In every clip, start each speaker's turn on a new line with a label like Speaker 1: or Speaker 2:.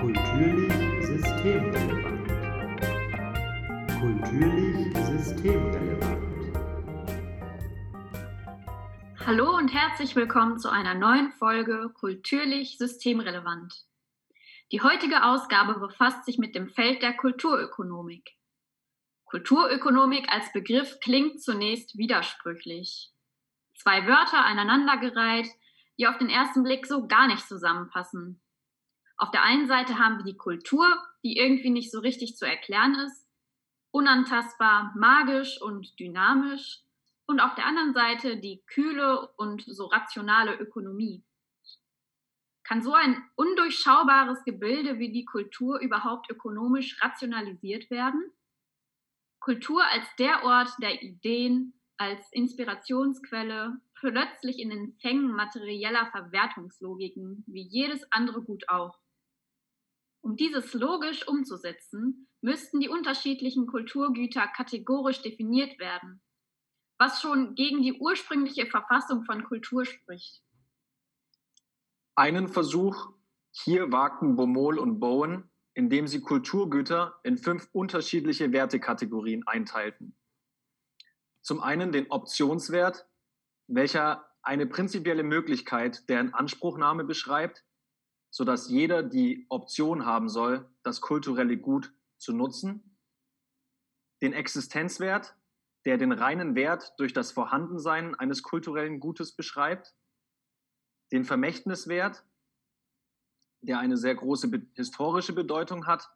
Speaker 1: Kulturlich systemrelevant. Kulturlich systemrelevant.
Speaker 2: Hallo und herzlich willkommen zu einer neuen Folge Kulturlich systemrelevant. Die heutige Ausgabe befasst sich mit dem Feld der Kulturökonomik. Kulturökonomik als Begriff klingt zunächst widersprüchlich. Zwei Wörter aneinandergereiht, die auf den ersten Blick so gar nicht zusammenpassen. Auf der einen Seite haben wir die Kultur, die irgendwie nicht so richtig zu erklären ist, unantastbar, magisch und dynamisch, und auf der anderen Seite die kühle und so rationale Ökonomie. Kann so ein undurchschaubares Gebilde wie die Kultur überhaupt ökonomisch rationalisiert werden? Kultur als der Ort der Ideen, als Inspirationsquelle, plötzlich in den Fängen materieller Verwertungslogiken, wie jedes andere Gut auch. Um dieses logisch umzusetzen, müssten die unterschiedlichen Kulturgüter kategorisch definiert werden, was schon gegen die ursprüngliche Verfassung von Kultur spricht.
Speaker 3: Einen Versuch hier wagten Baumol und Bowen, indem sie Kulturgüter in fünf unterschiedliche Wertekategorien einteilten. Zum einen den Optionswert, welcher eine prinzipielle Möglichkeit der Inanspruchnahme beschreibt, sodass jeder die Option haben soll, das kulturelle Gut zu nutzen. Den Existenzwert, der den reinen Wert durch das Vorhandensein eines kulturellen Gutes beschreibt. Den Vermächtniswert, der eine sehr große historische Bedeutung hat.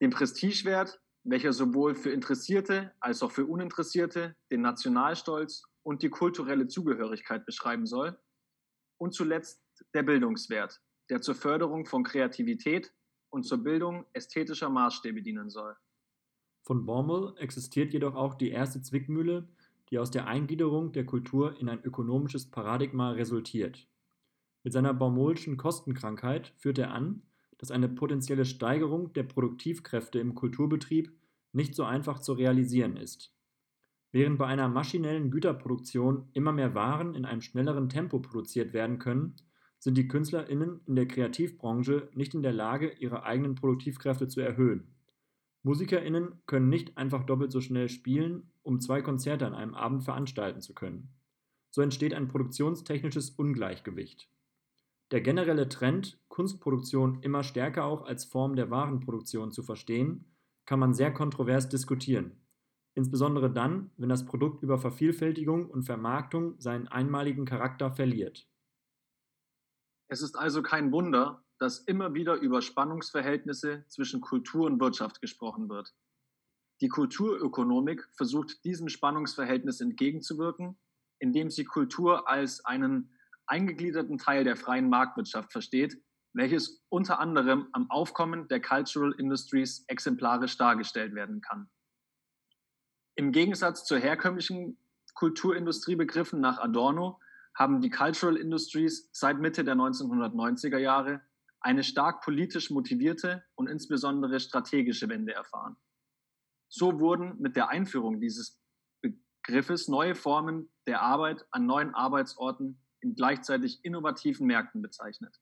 Speaker 3: Den Prestigewert, welcher sowohl für Interessierte als auch für Uninteressierte den Nationalstolz und die kulturelle Zugehörigkeit beschreiben soll. Und zuletzt der Bildungswert, der zur Förderung von Kreativität und zur Bildung ästhetischer Maßstäbe dienen soll.
Speaker 4: Von Baumol existiert jedoch auch die erste Zwickmühle, die aus der Eingliederung der Kultur in ein ökonomisches Paradigma resultiert. Mit seiner Baumolschen Kostenkrankheit führt er an, dass eine potenzielle Steigerung der Produktivkräfte im Kulturbetrieb nicht so einfach zu realisieren ist. Während bei einer maschinellen Güterproduktion immer mehr Waren in einem schnelleren Tempo produziert werden können, sind die KünstlerInnen in der Kreativbranche nicht in der Lage, ihre eigenen Produktivkräfte zu erhöhen. MusikerInnen können nicht einfach doppelt so schnell spielen, um zwei Konzerte an einem Abend veranstalten zu können. So entsteht ein produktionstechnisches Ungleichgewicht. Der generelle Trend, Kunstproduktion immer stärker auch als Form der Warenproduktion zu verstehen, kann man sehr kontrovers diskutieren. Insbesondere dann, wenn das Produkt über Vervielfältigung und Vermarktung seinen einmaligen Charakter verliert.
Speaker 3: Es ist also kein Wunder, dass immer wieder über Spannungsverhältnisse zwischen Kultur und Wirtschaft gesprochen wird. Die Kulturökonomik versucht diesem Spannungsverhältnis entgegenzuwirken, indem sie Kultur als einen eingegliederten Teil der freien Marktwirtschaft versteht, welches unter anderem am Aufkommen der Cultural Industries exemplarisch dargestellt werden kann. Im Gegensatz zur herkömmlichen Kulturindustriebegriffen nach Adorno haben die Cultural Industries seit Mitte der 1990er Jahre eine stark politisch motivierte und insbesondere strategische Wende erfahren. So wurden mit der Einführung dieses Begriffes neue Formen der Arbeit an neuen Arbeitsorten in gleichzeitig innovativen Märkten bezeichnet.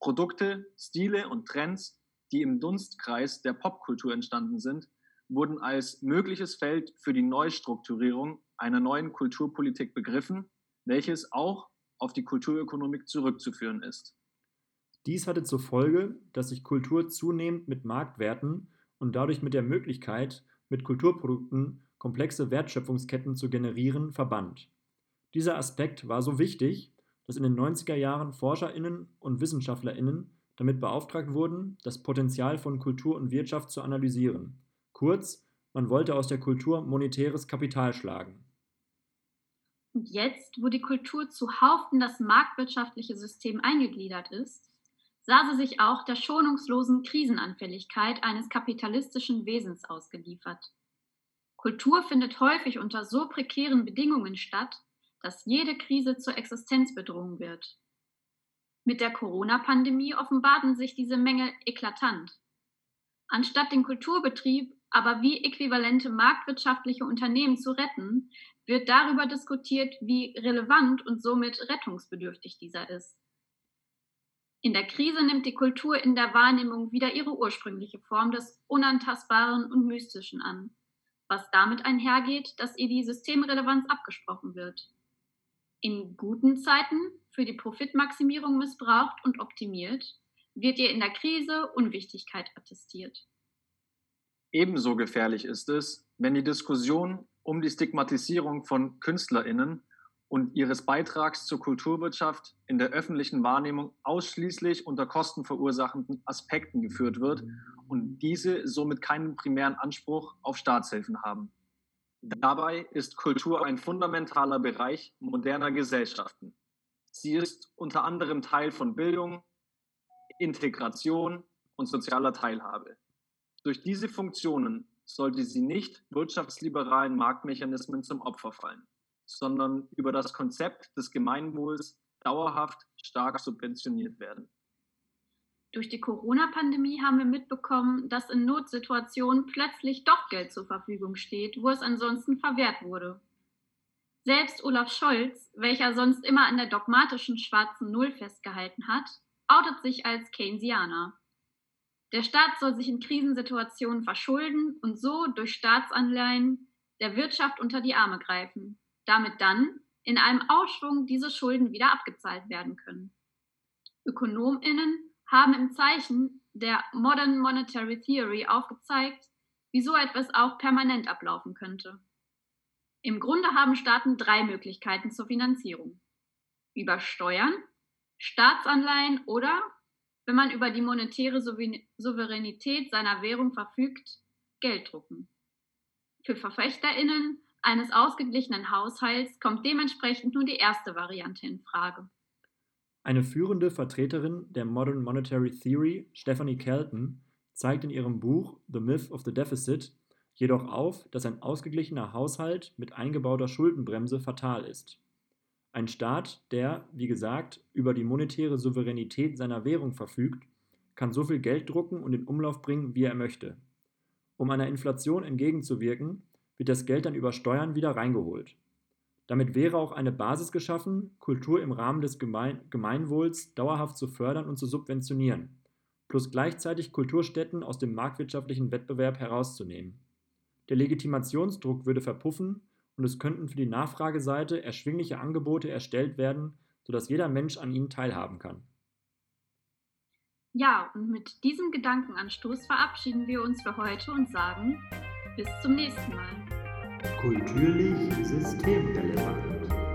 Speaker 3: Produkte, Stile und Trends, die im Dunstkreis der Popkultur entstanden sind, wurden als mögliches Feld für die Neustrukturierung einer neuen Kulturpolitik begriffen welches auch auf die Kulturökonomik zurückzuführen ist.
Speaker 4: Dies hatte zur Folge, dass sich Kultur zunehmend mit Marktwerten und dadurch mit der Möglichkeit, mit Kulturprodukten komplexe Wertschöpfungsketten zu generieren, verband. Dieser Aspekt war so wichtig, dass in den 90er Jahren Forscherinnen und Wissenschaftlerinnen damit beauftragt wurden, das Potenzial von Kultur und Wirtschaft zu analysieren. Kurz, man wollte aus der Kultur monetäres Kapital schlagen.
Speaker 2: Und jetzt, wo die Kultur zuhauf in das marktwirtschaftliche System eingegliedert ist, sah sie sich auch der schonungslosen Krisenanfälligkeit eines kapitalistischen Wesens ausgeliefert. Kultur findet häufig unter so prekären Bedingungen statt, dass jede Krise zur Existenzbedrohung wird. Mit der Corona-Pandemie offenbarten sich diese Mängel eklatant. Anstatt den Kulturbetrieb aber wie äquivalente marktwirtschaftliche Unternehmen zu retten, wird darüber diskutiert, wie relevant und somit rettungsbedürftig dieser ist. In der Krise nimmt die Kultur in der Wahrnehmung wieder ihre ursprüngliche Form des Unantastbaren und Mystischen an, was damit einhergeht, dass ihr die Systemrelevanz abgesprochen wird. In guten Zeiten für die Profitmaximierung missbraucht und optimiert, wird ihr in der Krise Unwichtigkeit attestiert.
Speaker 3: Ebenso gefährlich ist es, wenn die Diskussion um die Stigmatisierung von Künstlerinnen und ihres Beitrags zur Kulturwirtschaft in der öffentlichen Wahrnehmung ausschließlich unter kostenverursachenden Aspekten geführt wird und diese somit keinen primären Anspruch auf Staatshilfen haben. Dabei ist Kultur ein fundamentaler Bereich moderner Gesellschaften. Sie ist unter anderem Teil von Bildung, Integration und sozialer Teilhabe. Durch diese Funktionen sollte sie nicht wirtschaftsliberalen Marktmechanismen zum Opfer fallen sondern über das Konzept des Gemeinwohls dauerhaft stark subventioniert werden.
Speaker 2: Durch die Corona-Pandemie haben wir mitbekommen, dass in Notsituationen plötzlich doch Geld zur Verfügung steht, wo es ansonsten verwehrt wurde. Selbst Olaf Scholz, welcher sonst immer an der dogmatischen schwarzen Null festgehalten hat, outet sich als Keynesianer. Der Staat soll sich in Krisensituationen verschulden und so durch Staatsanleihen der Wirtschaft unter die Arme greifen damit dann in einem Ausschwung diese Schulden wieder abgezahlt werden können. Ökonominnen haben im Zeichen der Modern Monetary Theory aufgezeigt, wie so etwas auch permanent ablaufen könnte. Im Grunde haben Staaten drei Möglichkeiten zur Finanzierung. Über Steuern, Staatsanleihen oder, wenn man über die monetäre Souveränität seiner Währung verfügt, Geld drucken. Für Verfechterinnen eines ausgeglichenen Haushalts kommt dementsprechend nur die erste Variante in Frage.
Speaker 4: Eine führende Vertreterin der Modern Monetary Theory, Stephanie Kelton, zeigt in ihrem Buch The Myth of the Deficit jedoch auf, dass ein ausgeglichener Haushalt mit eingebauter Schuldenbremse fatal ist. Ein Staat, der, wie gesagt, über die monetäre Souveränität seiner Währung verfügt, kann so viel Geld drucken und in Umlauf bringen, wie er möchte. Um einer Inflation entgegenzuwirken, wird das Geld dann über Steuern wieder reingeholt. Damit wäre auch eine Basis geschaffen, Kultur im Rahmen des Gemein Gemeinwohls dauerhaft zu fördern und zu subventionieren, plus gleichzeitig Kulturstätten aus dem marktwirtschaftlichen Wettbewerb herauszunehmen. Der Legitimationsdruck würde verpuffen und es könnten für die Nachfrageseite erschwingliche Angebote erstellt werden, sodass jeder Mensch an ihnen teilhaben kann.
Speaker 2: Ja, und mit diesem Gedankenanstoß verabschieden wir uns für heute und sagen bis zum nächsten Mal.
Speaker 1: Kulturlich systemrelevant.